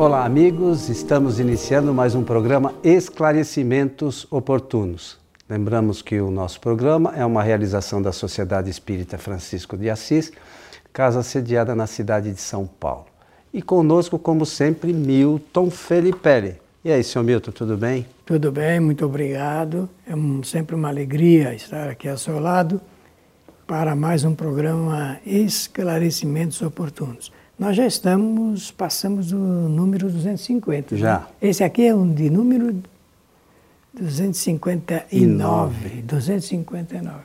Olá, amigos. Estamos iniciando mais um programa Esclarecimentos Oportunos. Lembramos que o nosso programa é uma realização da Sociedade Espírita Francisco de Assis, casa sediada na cidade de São Paulo. E conosco, como sempre, Milton Felipe. E aí, senhor Milton, tudo bem? Tudo bem, muito obrigado. É um, sempre uma alegria estar aqui ao seu lado para mais um programa Esclarecimentos Oportunos. Nós já estamos, passamos do número 250. Já. Né? Esse aqui é um de número 259. 259.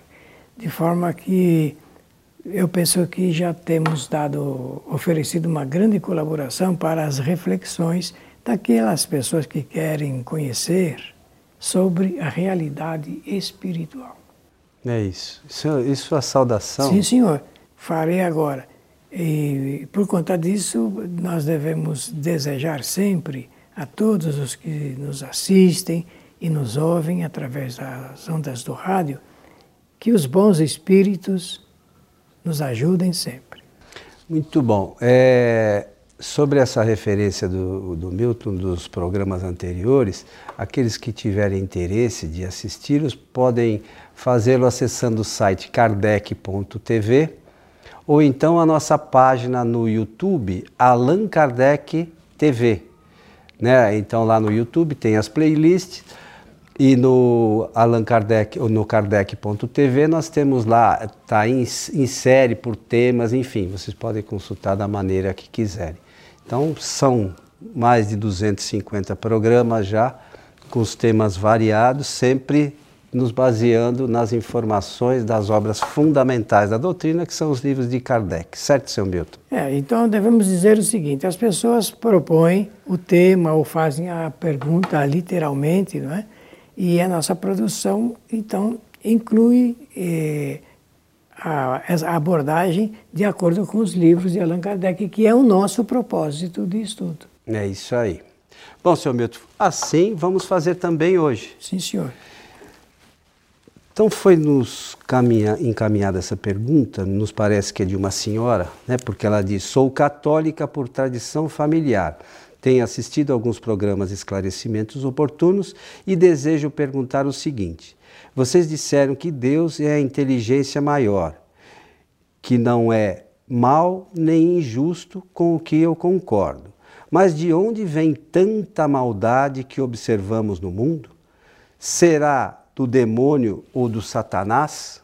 De forma que eu penso que já temos dado, oferecido uma grande colaboração para as reflexões daquelas pessoas que querem conhecer sobre a realidade espiritual. É isso. Isso, isso é a saudação? Sim, senhor. Farei agora. E por conta disso, nós devemos desejar sempre a todos os que nos assistem e nos ouvem através das ondas do rádio que os bons espíritos nos ajudem sempre. Muito bom. É, sobre essa referência do, do Milton dos programas anteriores, aqueles que tiverem interesse de assisti-los podem fazê-lo acessando o site kardec.tv ou então a nossa página no YouTube, Allan Kardec TV. Né? Então lá no YouTube tem as playlists e no Allan Kardec ou no kardec.tv nós temos lá, está em, em série por temas, enfim, vocês podem consultar da maneira que quiserem. Então são mais de 250 programas já, com os temas variados, sempre nos baseando nas informações das obras fundamentais da doutrina, que são os livros de Kardec. Certo, seu Milton? É, então devemos dizer o seguinte: as pessoas propõem o tema ou fazem a pergunta literalmente, não é? E a nossa produção, então, inclui eh, a, a abordagem de acordo com os livros de Allan Kardec, que é o nosso propósito de estudo. É isso aí. Bom, senhor Milton, assim vamos fazer também hoje. Sim, senhor. Então foi nos encaminhada essa pergunta, nos parece que é de uma senhora, né, porque ela diz: sou católica por tradição familiar. Tenho assistido a alguns programas esclarecimentos oportunos e desejo perguntar o seguinte: vocês disseram que Deus é a inteligência maior, que não é mal nem injusto, com o que eu concordo. Mas de onde vem tanta maldade que observamos no mundo? Será do demônio ou do Satanás?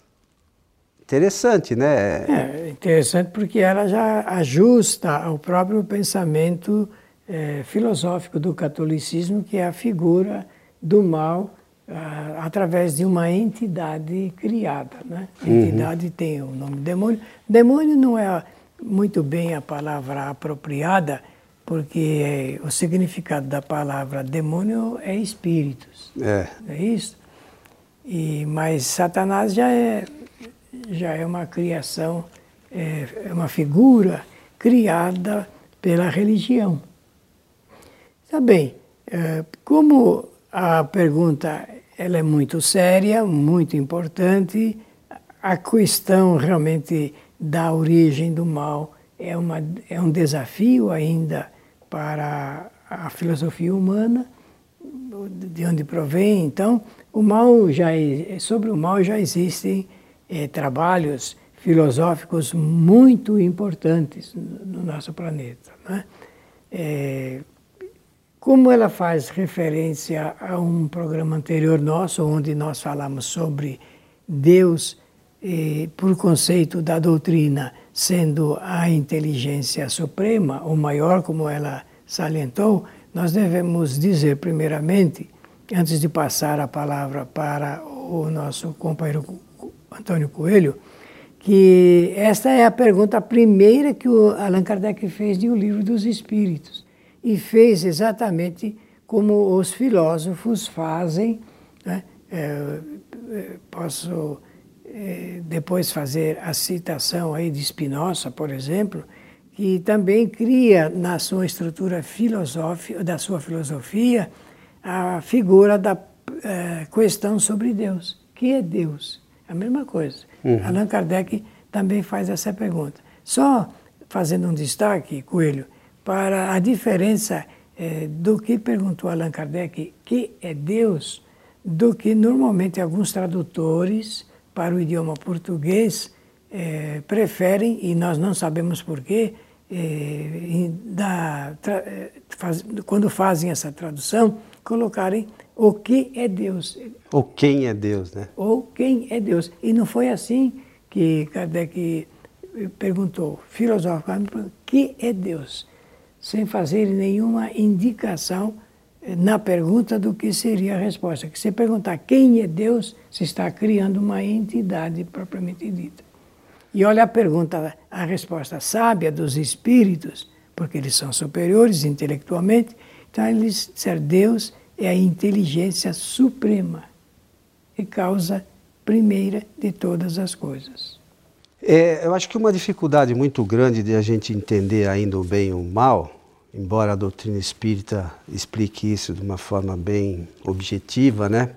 Interessante, né? É interessante porque ela já ajusta ao próprio pensamento é, filosófico do catolicismo, que é a figura do mal ah, através de uma entidade criada. Né? Uhum. Entidade tem o nome demônio. Demônio não é muito bem a palavra apropriada, porque o significado da palavra demônio é espíritos. É. é isso? E, mas Satanás já é, já é uma criação, é, é uma figura criada pela religião. Tá bem, é, como a pergunta ela é muito séria, muito importante, a questão realmente da origem do mal é, uma, é um desafio ainda para a filosofia humana, de onde provém, então, o mal já, sobre o mal já existem é, trabalhos filosóficos muito importantes no nosso planeta. Né? É, como ela faz referência a um programa anterior nosso, onde nós falamos sobre Deus, eh, por conceito da doutrina, sendo a inteligência suprema, ou maior, como ela salientou, nós devemos dizer, primeiramente, antes de passar a palavra para o nosso companheiro Antônio Coelho, que esta é a pergunta primeira que o Allan Kardec fez de O Livro dos Espíritos. E fez exatamente como os filósofos fazem. Né? É, é posso é, depois fazer a citação aí de Spinoza, por exemplo, que também cria na sua estrutura filosófica, da sua filosofia, a figura da é, questão sobre Deus. Que é Deus? A mesma coisa. Uhum. Allan Kardec também faz essa pergunta. Só fazendo um destaque, Coelho, para a diferença é, do que perguntou Allan Kardec, que é Deus, do que normalmente alguns tradutores para o idioma português é, preferem, e nós não sabemos porquê, é, da, é, faz, quando fazem essa tradução, colocarem o que é Deus. Ou quem é Deus, né? Ou quem é Deus. E não foi assim que Kardec perguntou, filosoficamente, o que é Deus? Sem fazer nenhuma indicação eh, na pergunta do que seria a resposta. Que se perguntar quem é Deus, se está criando uma entidade propriamente dita. E olha a pergunta, a resposta sábia dos espíritos, porque eles são superiores intelectualmente, então eles disseram Deus é a inteligência suprema e causa primeira de todas as coisas. É, eu acho que uma dificuldade muito grande de a gente entender ainda o bem e o mal, embora a doutrina espírita explique isso de uma forma bem objetiva, né?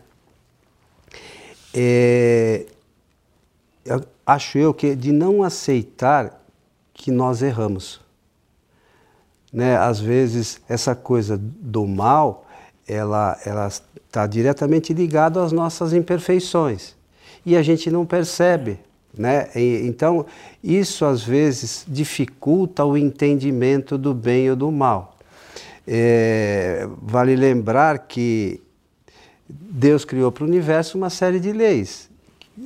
É, acho eu que de não aceitar que nós erramos. Né? Às vezes essa coisa do mal, ela ela está diretamente ligada às nossas imperfeições e a gente não percebe. Né? E, então, isso às vezes dificulta o entendimento do bem ou do mal. É, vale lembrar que Deus criou para o universo uma série de leis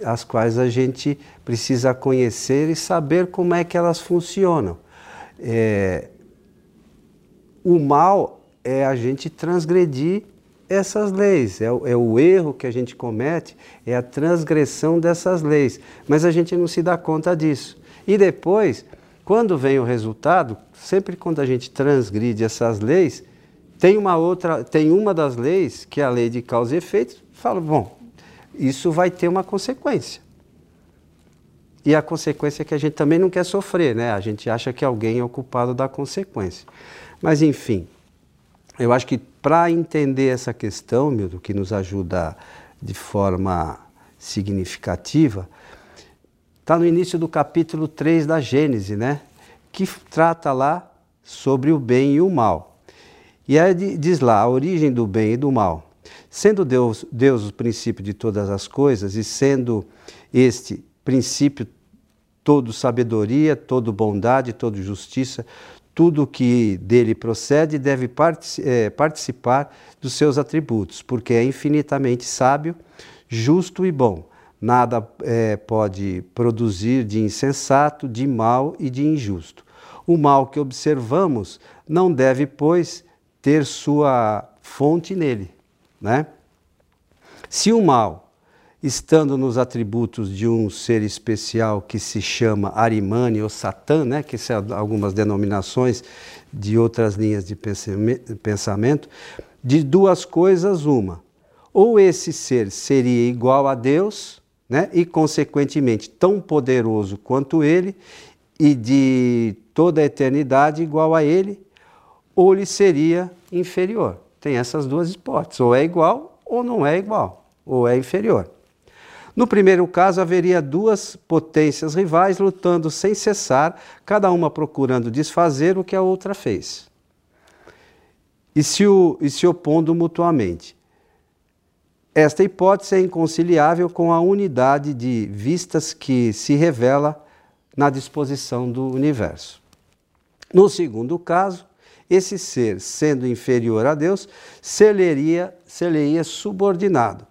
as quais a gente precisa conhecer e saber como é que elas funcionam. É, o mal é a gente transgredir essas leis, é, é, o erro que a gente comete, é a transgressão dessas leis, mas a gente não se dá conta disso. E depois, quando vem o resultado, sempre quando a gente transgride essas leis, tem uma outra, tem uma das leis, que é a lei de causa e efeito, fala, bom, isso vai ter uma consequência. E a consequência é que a gente também não quer sofrer, né? A gente acha que alguém é o culpado da consequência. Mas, enfim, eu acho que para entender essa questão, Milton, que nos ajuda de forma significativa, está no início do capítulo 3 da Gênese, né? Que trata lá sobre o bem e o mal. E aí diz lá a origem do bem e do mal. Sendo Deus, Deus o princípio de todas as coisas e sendo este princípio todo sabedoria, todo bondade, todo justiça, tudo que dele procede deve é, participar dos seus atributos, porque é infinitamente sábio, justo e bom. Nada é, pode produzir de insensato, de mal e de injusto. O mal que observamos não deve, pois, ter sua fonte nele. Né? Se o mal, estando nos atributos de um ser especial que se chama Arimane ou Satã, né, que são algumas denominações de outras linhas de pensamento, de duas coisas uma. Ou esse ser seria igual a Deus, né, e consequentemente tão poderoso quanto ele, e de toda a eternidade igual a ele, ou lhe seria inferior. Tem essas duas hipóteses, ou é igual ou não é igual, ou é inferior. No primeiro caso, haveria duas potências rivais lutando sem cessar, cada uma procurando desfazer o que a outra fez, e se, o, e se opondo mutuamente. Esta hipótese é inconciliável com a unidade de vistas que se revela na disposição do universo. No segundo caso, esse ser, sendo inferior a Deus, ser-lhe-ia ser subordinado,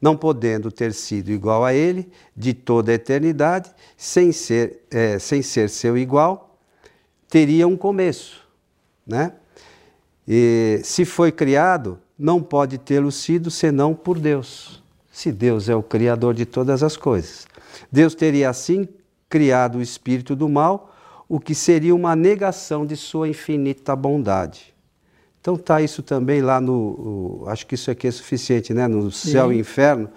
não podendo ter sido igual a ele de toda a eternidade, sem ser, é, sem ser seu igual, teria um começo. Né? E, se foi criado, não pode tê-lo sido senão por Deus. Se Deus é o Criador de todas as coisas. Deus teria assim criado o espírito do mal o que seria uma negação de sua infinita bondade. Então tá isso também lá no, o, acho que isso aqui é suficiente, né? No céu Sim. e inferno,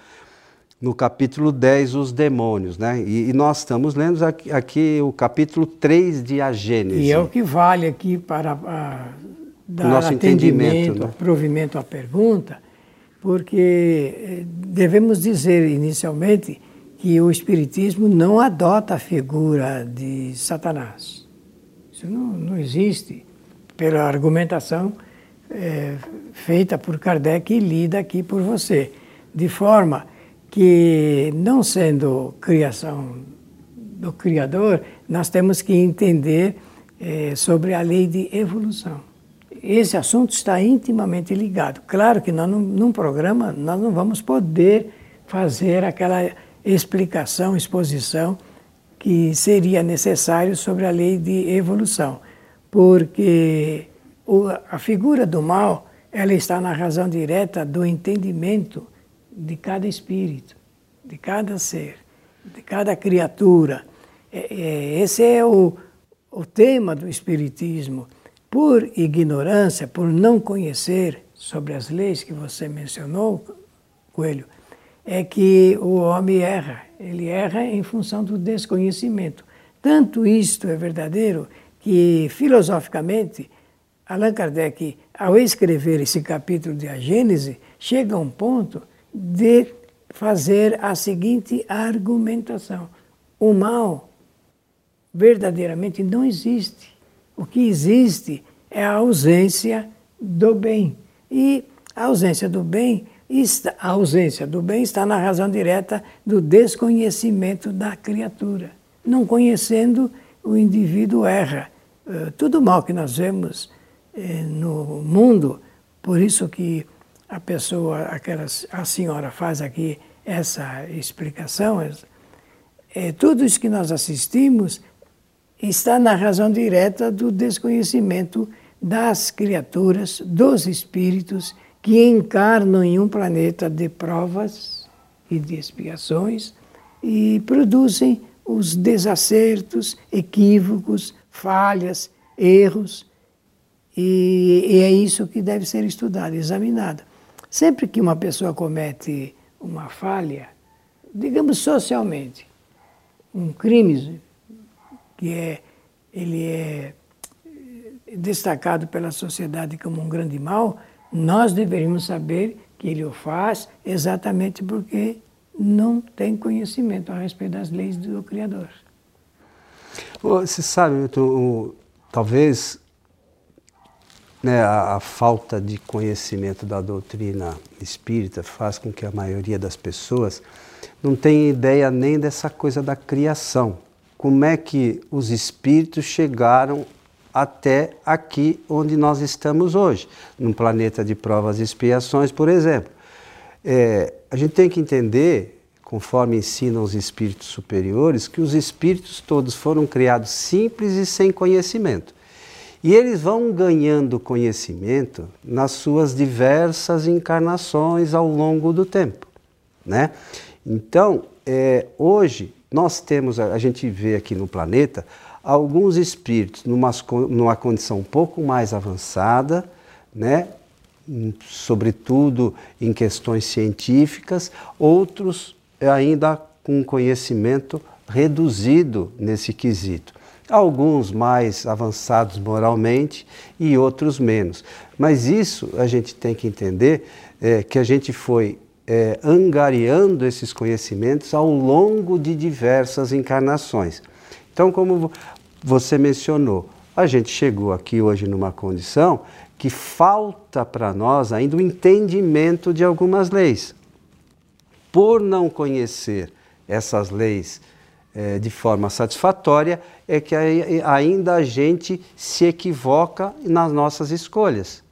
no capítulo 10, os demônios, né? E, e nós estamos lendo aqui, aqui, o capítulo 3 de A Gênese. E é o que vale aqui para a, dar Nosso entendimento, né? provimento à pergunta, porque eh, devemos dizer inicialmente que o Espiritismo não adota a figura de Satanás. Isso não, não existe, pela argumentação é, feita por Kardec e lida aqui por você. De forma que, não sendo criação do Criador, nós temos que entender é, sobre a lei de evolução. Esse assunto está intimamente ligado. Claro que nós, num, num programa, nós não vamos poder fazer aquela explicação, exposição que seria necessário sobre a lei de evolução, porque a figura do mal ela está na razão direta do entendimento de cada espírito, de cada ser, de cada criatura. É, é, esse é o, o tema do Espiritismo. Por ignorância, por não conhecer sobre as leis que você mencionou, Coelho, é que o homem erra. Ele erra em função do desconhecimento. Tanto isto é verdadeiro que, filosoficamente, Allan Kardec, ao escrever esse capítulo de A Gênese, chega a um ponto de fazer a seguinte argumentação: o mal verdadeiramente não existe. O que existe é a ausência do bem. E a ausência do bem a ausência do bem está na razão direta do desconhecimento da criatura. Não conhecendo, o indivíduo erra. Eh, tudo mal que nós vemos eh, no mundo, por isso que a pessoa, aquela, a senhora faz aqui essa explicação, é, tudo isso que nós assistimos está na razão direta do desconhecimento das criaturas, dos espíritos que encarnam em um planeta de provas e de expiações e produzem os desacertos, equívocos, falhas, erros. E, e é isso que deve ser estudado, examinado. Sempre que uma pessoa comete uma falha, digamos socialmente, um crime que é, ele é destacado pela sociedade como um grande mal, nós deveríamos saber que ele o faz exatamente porque não tem conhecimento a respeito das leis do Criador. Você sabe, talvez né, a, a, falta de conhecimento da doutrina espírita faz com que a maioria das pessoas não tenha ideia nem dessa coisa da criação. Como é que os espíritos chegaram até aqui onde nós estamos hoje, num planeta de provas e expiações, por exemplo. É, a gente tem que entender, conforme ensinam os espíritos superiores, que os espíritos todos foram criados simples e sem conhecimento. E eles vão ganhando conhecimento nas suas diversas encarnações ao longo do tempo. Né? Então, é, hoje, nós temos, a gente vê aqui no planeta, alguns espíritos numa, numa condição um pouco mais avançada, né? sobretudo em questões científicas, outros ainda com conhecimento reduzido nesse quesito. Alguns mais avançados moralmente e outros menos. Mas isso a gente tem que entender é, que a gente foi é, angariando esses conhecimentos ao longo de diversas encarnações. Então, como você mencionou, a gente chegou aqui hoje numa condição que falta para nós ainda o entendimento de algumas leis. Por não conhecer essas leis é, de forma satisfatória, é que ainda a gente se equivoca nas nossas escolhas.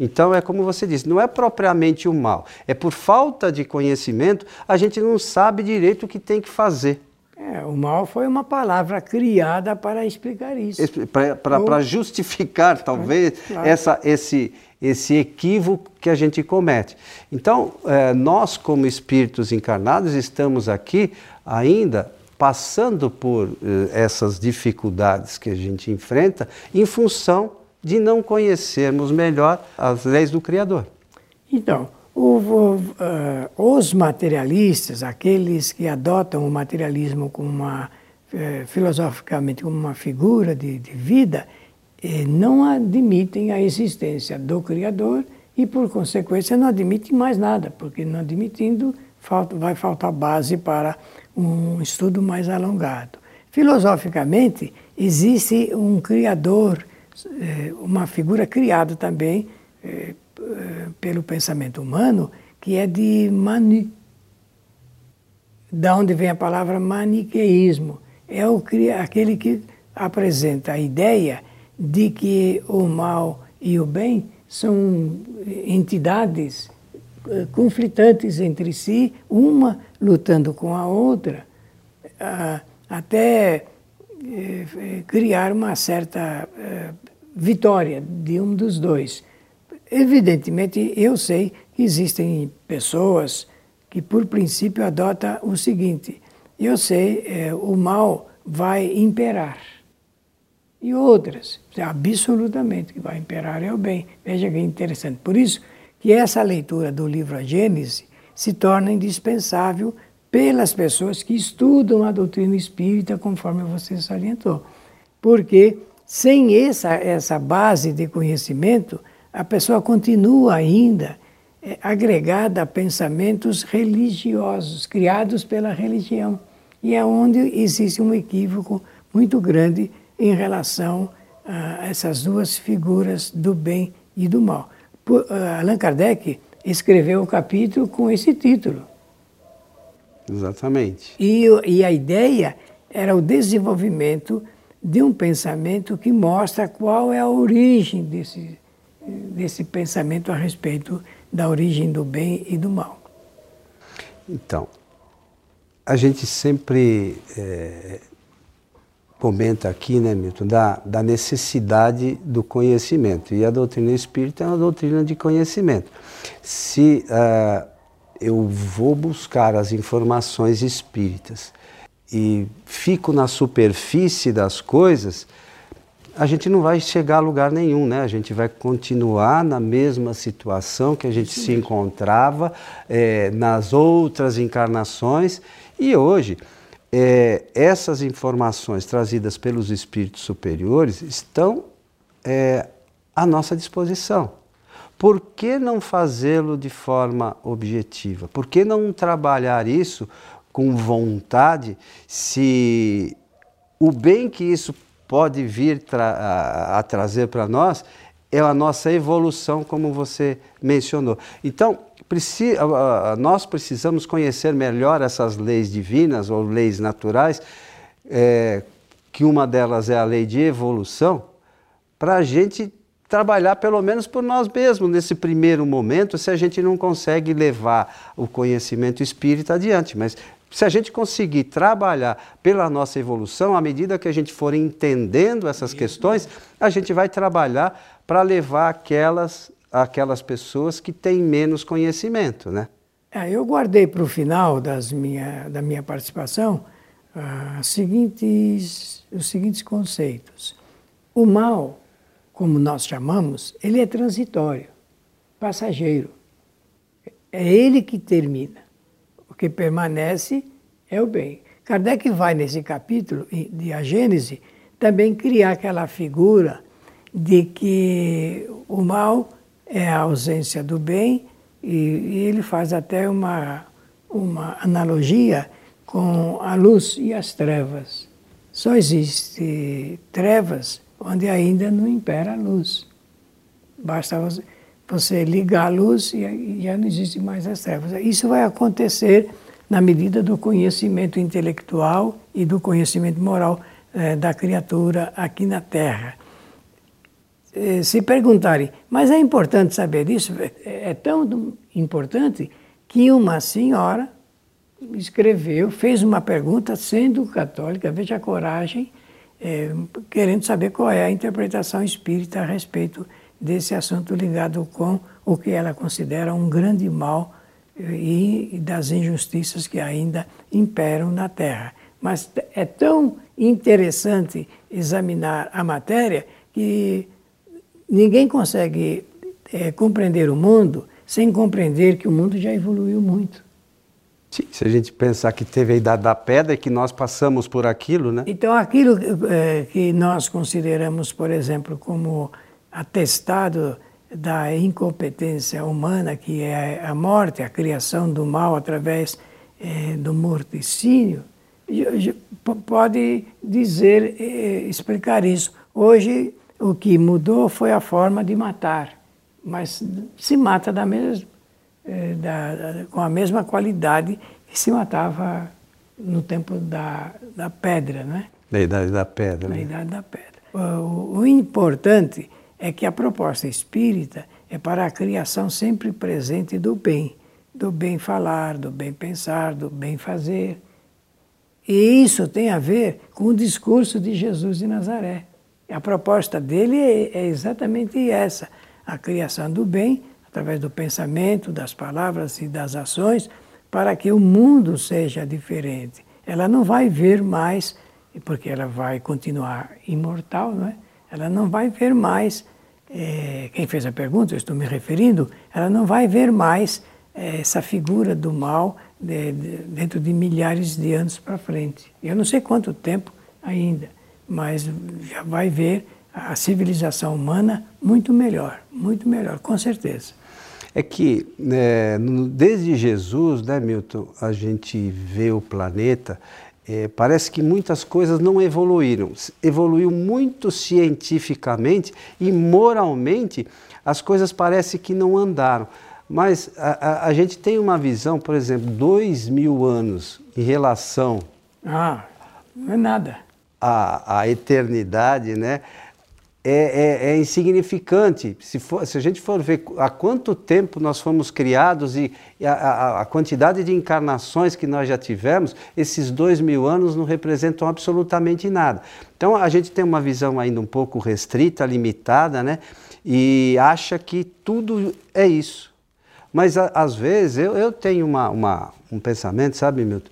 Então é como você disse, não é propriamente o mal, é por falta de conhecimento a gente não sabe direito o que tem que fazer. É, o mal foi uma palavra criada para explicar isso. Para justificar, talvez, claro. essa, esse, esse equívoco que a gente comete. Então, é, nós, como espíritos encarnados, estamos aqui ainda passando por eh, essas dificuldades que a gente enfrenta em função de não conhecermos melhor as leis do Criador. Então, o, uh, os materialistas, aqueles que adotam o materialismo como uma, uh, filosoficamente como uma figura de, de vida, eh, não admitem a existência do Criador e, por consequência, não admitem mais nada, porque não admitindo, falta, vai faltar base para um estudo mais alongado. Filosoficamente, existe um Criador, eh, uma figura criada também eh, pelo pensamento humano, que é de Manu. Da onde vem a palavra maniqueísmo. É o, aquele que apresenta a ideia de que o mal e o bem são entidades eh, conflitantes entre si, uma lutando com a outra, até eh, criar uma certa eh, vitória de um dos dois. Evidentemente, eu sei que existem pessoas que, por princípio, adotam o seguinte: eu sei, é, o mal vai imperar. E outras, absolutamente, que vai imperar é o bem. Veja que interessante. Por isso que essa leitura do livro A Gênese se torna indispensável pelas pessoas que estudam a doutrina espírita, conforme você salientou. Porque sem essa, essa base de conhecimento, a pessoa continua ainda é, agregada a pensamentos religiosos, criados pela religião. E é onde existe um equívoco muito grande em relação a essas duas figuras do bem e do mal. Uh, Allan Kardec escreveu o capítulo com esse título. Exatamente. E, e a ideia era o desenvolvimento de um pensamento que mostra qual é a origem desse, desse pensamento a respeito da origem do bem e do mal. Então, a gente sempre é, comenta aqui, né, Milton, da, da necessidade do conhecimento. E a doutrina espírita é uma doutrina de conhecimento. Se uh, eu vou buscar as informações espíritas e fico na superfície das coisas, a gente não vai chegar a lugar nenhum, né? A gente vai continuar na mesma situação que a gente se encontrava é, nas outras encarnações. E hoje, é, essas informações trazidas pelos espíritos superiores estão é, à nossa disposição. Por que não fazê-lo de forma objetiva? Por que não trabalhar isso com vontade se o bem que isso pode vir tra a, a trazer para nós é a nossa evolução, como você mencionou. Então, preci nós precisamos conhecer melhor essas leis divinas ou leis naturais, é, que uma delas é a lei de evolução, para a gente trabalhar pelo menos por nós mesmos nesse primeiro momento, se a gente não consegue levar o conhecimento espírita adiante. Mas se a gente conseguir trabalhar pela nossa evolução, à medida que a gente for entendendo essas questões, a gente vai trabalhar para levar aquelas, aquelas pessoas que têm menos conhecimento, né? É, eu guardei para o final das minha, da minha participação uh, seguintes, os seguintes conceitos. O mal, como nós chamamos, ele é transitório, passageiro. É ele que termina. Que permanece é o bem. Kardec vai, nesse capítulo de A Gênese, também criar aquela figura de que o mal é a ausência do bem, e, e ele faz até uma, uma analogia com a luz e as trevas. Só existe trevas onde ainda não impera a luz. Basta você você liga a luz e já não existe mais as trevas. Isso vai acontecer na medida do conhecimento intelectual e do conhecimento moral eh, da criatura aqui na Terra. Eh, se perguntarem, mas é importante saber disso? É, é tão importante que uma senhora escreveu, fez uma pergunta, sendo católica, veja a coragem, eh, querendo saber qual é a interpretação espírita a respeito desse assunto ligado com o que ela considera um grande mal eh, e das injustiças que ainda imperam na Terra. Mas é tão interessante examinar a matéria que ninguém consegue é, compreender o mundo sem compreender que o mundo já evoluiu muito. Sim, se a gente pensar que teve a idade da pedra e que nós passamos por aquilo, né? Então, aquilo é, que nós consideramos, por exemplo, como atestado da incompetência humana, que é a morte, a criação do mal através é, do morticínio, pode dizer, é, explicar isso. Hoje, o que mudou foi a forma de matar. mas se mata da mesma, é, da, com a mesma qualidade que se matava no tempo da, da pedra, né? Da idade da pedra. Na né? idade da pedra. O, o importante é que a proposta espírita é para a criação sempre presente do bem, do bem falar, do bem pensar, do bem fazer. E isso tem a ver com o discurso de Jesus de Nazaré. A proposta dele é, é exatamente essa: a criação do bem através do pensamento, das palavras e das ações, para que o mundo seja diferente. Ela não vai ver mais, porque ela vai continuar imortal, não é? Ela não vai ver mais. É, quem fez a pergunta, eu estou me referindo, ela não vai ver mais é, essa figura do mal de, de, dentro de milhares de anos para frente. Eu não sei quanto tempo ainda, mas já vai ver a civilização humana muito melhor, muito melhor, com certeza. É que né, desde Jesus, né, Milton, a gente vê o planeta, é, parece que muitas coisas não evoluíram. Evoluiu muito cientificamente e moralmente as coisas parecem que não andaram. Mas a, a, a, gente tem uma visão, por exemplo, dois mil anos em relação. Ah, não é nada. À, à eternidade, né? É, é, é, insignificante. Se, for, se a gente for ver há quanto tempo nós fomos criados e, a, a, a, quantidade de encarnações que nós já tivemos, esses dois mil anos não representam absolutamente nada. Então a gente tem uma visão ainda um pouco restrita, limitada, né? E acha que tudo é isso. Mas a, às vezes eu, eu tenho uma, uma, um pensamento, sabe, Milton?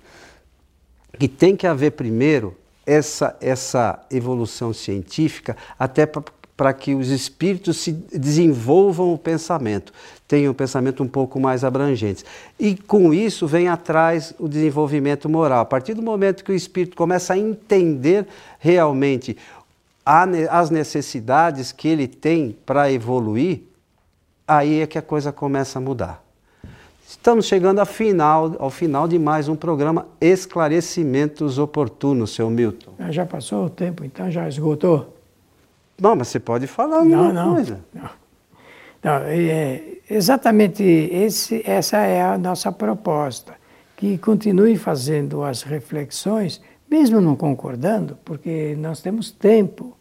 Que tem que haver primeiro essa, essa evolução científica até para que os espíritos se desenvolvam o pensamento, tenham um pensamento um pouco mais abrangente. E com isso vem atrás o desenvolvimento moral. A partir do momento que o espírito começa a entender realmente as necessidades que ele tem para evoluir, aí é que a coisa começa a mudar. Estamos chegando ao final, ao final de mais um programa Esclarecimentos Oportunos, seu Milton. Ah, já passou o tempo, então já esgotou? Não, mas você pode falar alguma não, não, coisa. Não, não é, exatamente esse, essa é a nossa proposta, que continue fazendo as reflexões, mesmo não concordando, porque nós temos tempo,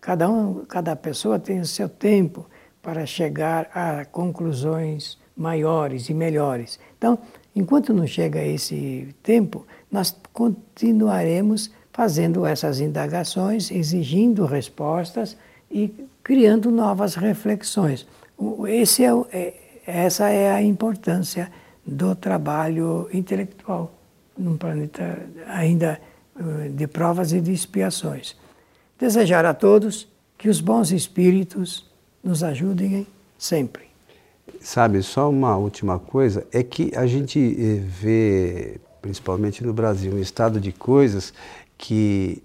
cada, um, cada pessoa tem o seu tempo para chegar a conclusões maiores e melhores. Então, enquanto não chega esse tempo, nós continuaremos fazendo essas indagações, exigindo respostas e criando novas reflexões. Esse é, é, essa é a importância do trabalho intelectual num planeta ainda eh, de provas e de expiações. Desejar a todos que os bons espíritos nos ajudem sempre. Sabe, só uma última coisa, é que a gente eh, vê, principalmente no Brasil, um estado de coisas que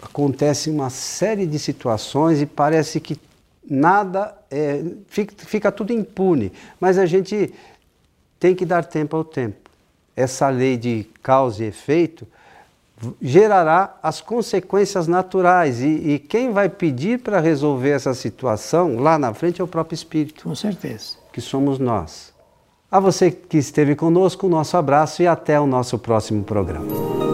acontece uma série de situações e parece que nada, é, fica, fica tudo impune, mas a gente tem que dar tempo ao tempo. Essa lei de causa e efeito gerará as consequências naturais. E, e quem vai pedir para resolver essa situação lá na frente é o próprio Espírito. Com certeza. Que somos nós. A você que esteve conosco, o nosso abraço e até o nosso próximo programa.